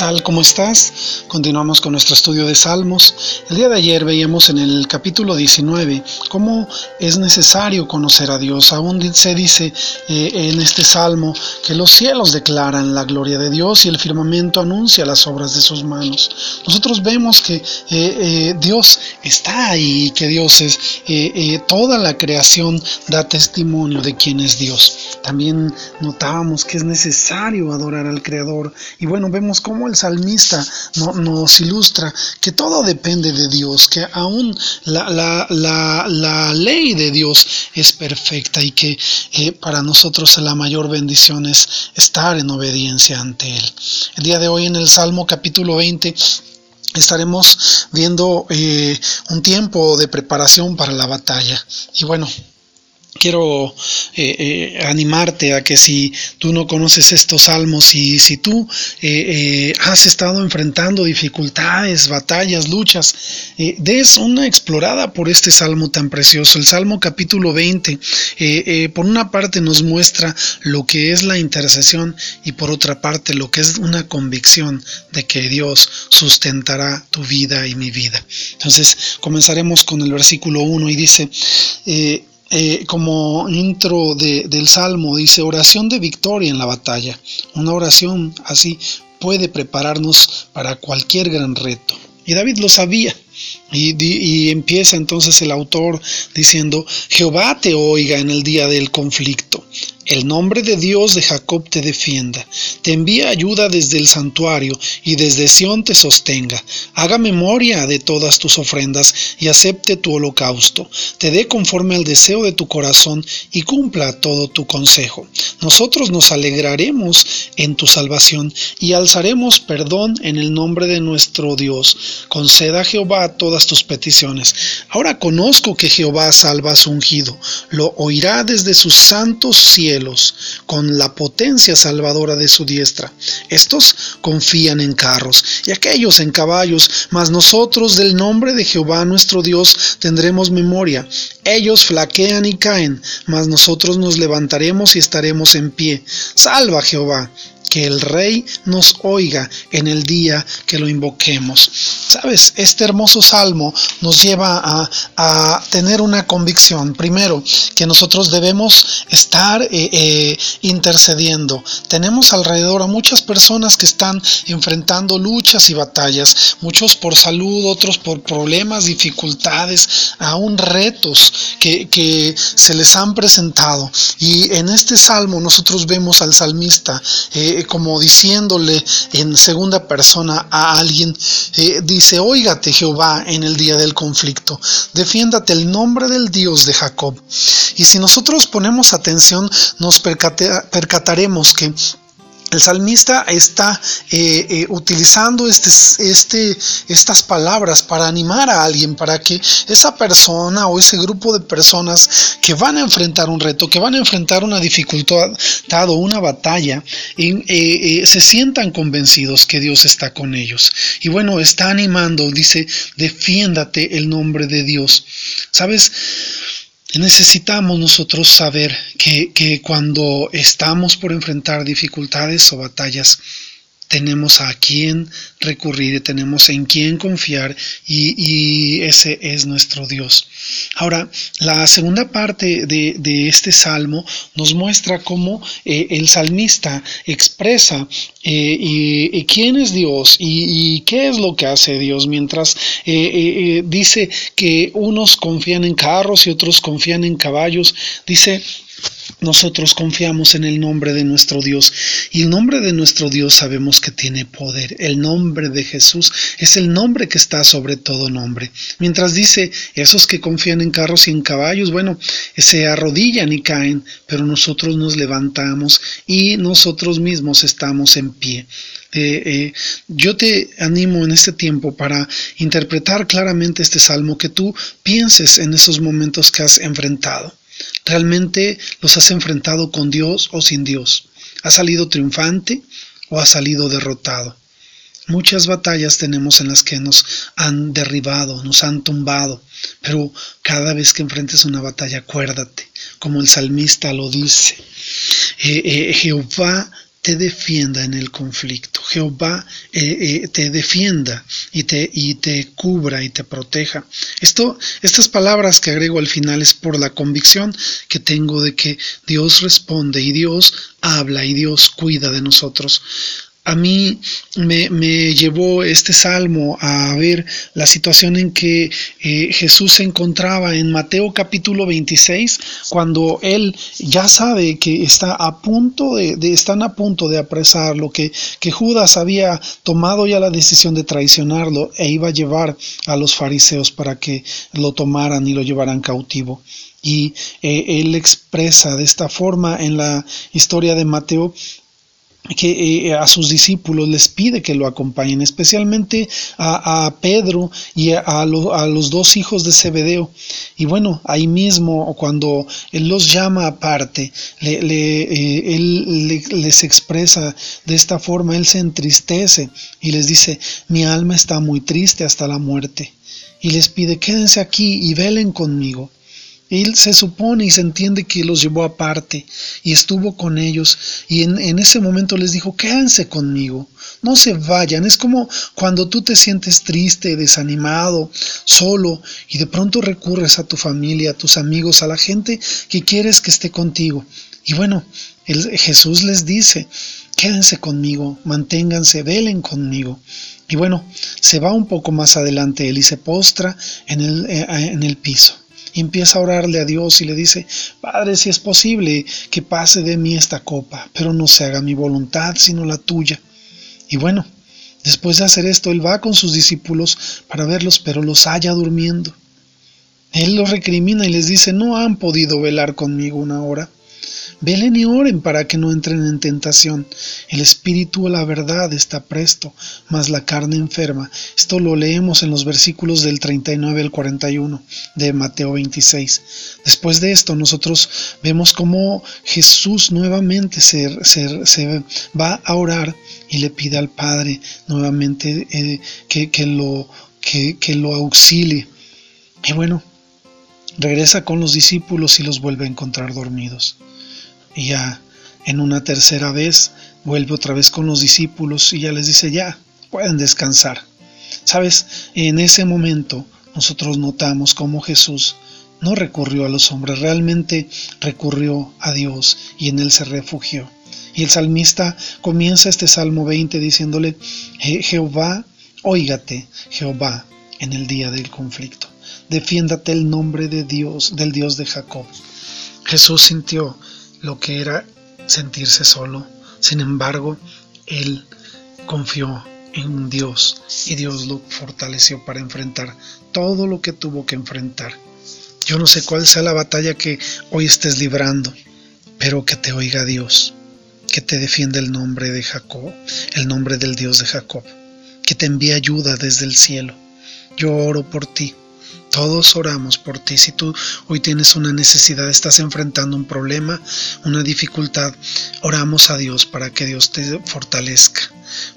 tal? ¿Cómo estás? Continuamos con nuestro estudio de Salmos. El día de ayer veíamos en el capítulo 19 cómo es necesario conocer a Dios. Aún se dice eh, en este salmo que los cielos declaran la gloria de Dios y el firmamento anuncia las obras de sus manos. Nosotros vemos que eh, eh, Dios está ahí, que Dios es, toda la creación da testimonio de quién es Dios. También notábamos que es necesario adorar al Creador y bueno, vemos cómo el salmista nos ilustra que todo depende de Dios, que aún la, ley de Dios es perfecta y que eh, para nosotros la mayor bendición es estar en obediencia ante Él. El día de hoy en el Salmo capítulo 20 estaremos viendo eh, un tiempo de preparación para la batalla. Y bueno, quiero eh, eh, animarte a que si tú no conoces estos salmos y si tú eh, has estado enfrentando dificultades, batallas, luchas, des una explorada por este salmo tan precioso. El salmo capítulo 20, por una parte nos muestra lo que es la intercesión y por otra parte lo que es una convicción de que Dios sustentará tu vida y mi vida. Entonces comenzaremos con el versículo 1 y dice, eh, como intro del Salmo, dice oración de victoria en la batalla. Una oración así puede prepararnos para cualquier gran reto. Y David lo sabía. Y, y, empieza entonces el autor diciendo, Jehová te oiga en el día del conflicto. El nombre de Dios de Jacob te defienda, te envía ayuda desde el santuario y desde Sión te sostenga. Haga memoria de todas tus ofrendas y acepte tu holocausto. Te dé conforme al deseo de tu corazón y cumpla todo tu consejo. Nosotros nos alegraremos en tu salvación y alzaremos perdón en el nombre de nuestro Dios. Conceda a Jehová todas tus peticiones. Ahora conozco que Jehová salva a su ungido. Lo oirá desde sus santos cielos con la potencia salvadora de su diestra. Estos confían en carros y aquellos en caballos, mas nosotros del nombre de Jehová nuestro Dios tendremos memoria. Ellos flaquean y caen, mas nosotros nos levantaremos y estaremos en pie. Salva Jehová que el Rey nos oiga en el día que lo invoquemos. Sabes, este hermoso salmo nos lleva a, tener una convicción. Primero, que nosotros debemos estar eh, eh, intercediendo. Tenemos alrededor a muchas personas que están enfrentando luchas y batallas, muchos por salud, otros por problemas, dificultades, aún retos que, que se les han presentado. Y en este salmo nosotros vemos al salmista eh, como diciéndole en segunda persona a alguien, eh, dice, óigate Jehová en el día del conflicto, defiéndate el nombre del Dios de Jacob. Y si nosotros ponemos atención, nos percataremos que el salmista está eh, eh, utilizando este, este, estas palabras para animar a alguien, para que esa persona o ese grupo de personas que van a enfrentar un reto, que van a enfrentar una dificultad o una batalla, eh, se sientan convencidos que Dios está con ellos. Y bueno, está animando, dice, defiéndate el nombre de Dios. ¿Sabes? Necesitamos nosotros saber que, que, cuando estamos por enfrentar dificultades o batallas, tenemos a quién recurrir, tenemos en quién confiar y, ese es nuestro Dios. Ahora, la segunda parte de, este salmo nos muestra cómo eh, el salmista expresa eh, y, quién es Dios y, qué es lo que hace Dios, mientras eh, dice que unos confían en carros y otros confían en caballos, dice nosotros confiamos en el nombre de nuestro Dios y el nombre de nuestro Dios sabemos que tiene poder. El nombre de Jesús es el nombre que está sobre todo nombre. Mientras dice, esos que confían en carros y en caballos, bueno, se arrodillan y caen, pero nosotros nos levantamos y nosotros mismos estamos en pie. Eh, eh, yo te animo en este tiempo para interpretar claramente este salmo, que tú pienses en esos momentos que has enfrentado. ¿Realmente los has enfrentado con Dios o sin Dios? ¿Has salido triunfante o has salido derrotado? Muchas batallas tenemos en las que nos han derribado, nos han tumbado, pero cada vez que enfrentes una batalla, acuérdate, como el salmista lo dice, eh, eh, Jehová te defienda en el conflicto. Jehová eh, eh, te defienda y te, y te cubra y te proteja. Estas palabras que agrego al final es por la convicción que tengo de que Dios responde y Dios habla y Dios cuida de nosotros a mí me, llevó este salmo a ver la situación en que eh, Jesús se encontraba en Mateo capítulo 26, cuando él ya sabe que está a punto de, están a punto de apresarlo, que, que Judas había tomado ya la decisión de traicionarlo e iba a llevar a los fariseos para que lo tomaran y lo llevaran cautivo. Y eh, él expresa de esta forma en la historia de Mateo que eh, a sus discípulos les pide que lo acompañen, especialmente a, Pedro y a, los dos hijos de Zebedeo. Y bueno, ahí mismo, cuando Él los llama aparte, eh, Él les expresa de esta forma, Él se entristece y les dice, mi alma está muy triste hasta la muerte. Y les pide, quédense aquí y velen conmigo. Él se supone y se entiende que los llevó aparte y estuvo con ellos y en, ese momento les dijo, quédense conmigo, no se vayan. Es como cuando tú te sientes triste, desanimado, solo y de pronto recurres a tu familia, a tus amigos, a la gente que quieres que esté contigo. Y bueno, Jesús les dice, quédense conmigo, manténganse, velen conmigo. Y bueno, se va un poco más adelante él y se postra en el, eh, en el piso empieza a orarle a Dios y le dice, Padre, si es posible que pase de mí esta copa, pero no se haga mi voluntad sino la tuya. Y bueno, después de hacer esto, él va con sus discípulos para verlos, pero los halla durmiendo. Él los recrimina y les dice, no han podido velar conmigo una hora. Velen y oren para que no entren en tentación. El espíritu a la verdad está presto, mas la carne enferma. Esto lo leemos en los versículos del 39 al 41 de Mateo 26. Después de esto, nosotros vemos cómo Jesús nuevamente se, va a orar y le pide al Padre nuevamente eh, que, lo, que, que lo auxilie. Y bueno, regresa con los discípulos y los vuelve a encontrar dormidos. Y ya en una tercera vez vuelve otra vez con los discípulos y ya les dice, ya, pueden descansar. Sabes, en ese momento nosotros notamos cómo Jesús no recurrió a los hombres, realmente recurrió a Dios y en él se refugió. Y el salmista comienza este Salmo 20 diciéndole, Jehová, óigate, Jehová, en el día del conflicto. Defiéndate el nombre de Dios, del Dios de Jacob. Jesús sintió lo que era sentirse solo. Sin embargo, él confió en Dios y Dios lo fortaleció para enfrentar todo lo que tuvo que enfrentar. Yo no sé cuál sea la batalla que hoy estés librando, pero que te oiga Dios, que te defienda el nombre de Jacob, el nombre del Dios de Jacob, que te envíe ayuda desde el cielo. Yo oro por ti todos oramos por ti. Si tú hoy tienes una necesidad, estás enfrentando un problema, una dificultad, oramos a Dios para que Dios te fortalezca,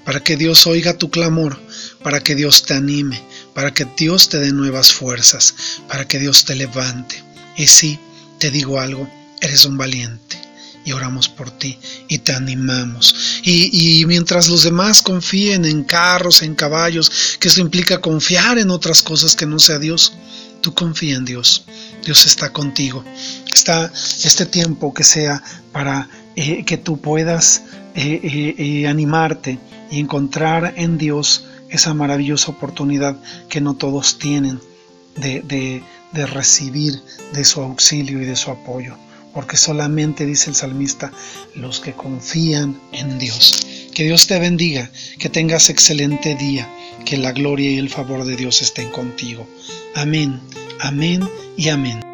para que Dios oiga tu clamor, para que Dios te anime, para que Dios te dé nuevas fuerzas, para que Dios te levante. Y sí, te digo algo, eres un valiente y oramos por ti y te animamos. Y, mientras los demás confíen en carros, en caballos, que esto implica confiar en otras cosas que no sea Dios, tú confía en Dios. Dios está contigo. Está este tiempo que sea para eh, que tú puedas eh, eh, animarte y encontrar en Dios esa maravillosa oportunidad que no todos tienen de recibir de su auxilio y de su apoyo porque solamente, dice el salmista, los que confían en Dios. Que Dios te bendiga, que tengas excelente día, que la gloria y el favor de Dios estén contigo. Amén, amén y amén.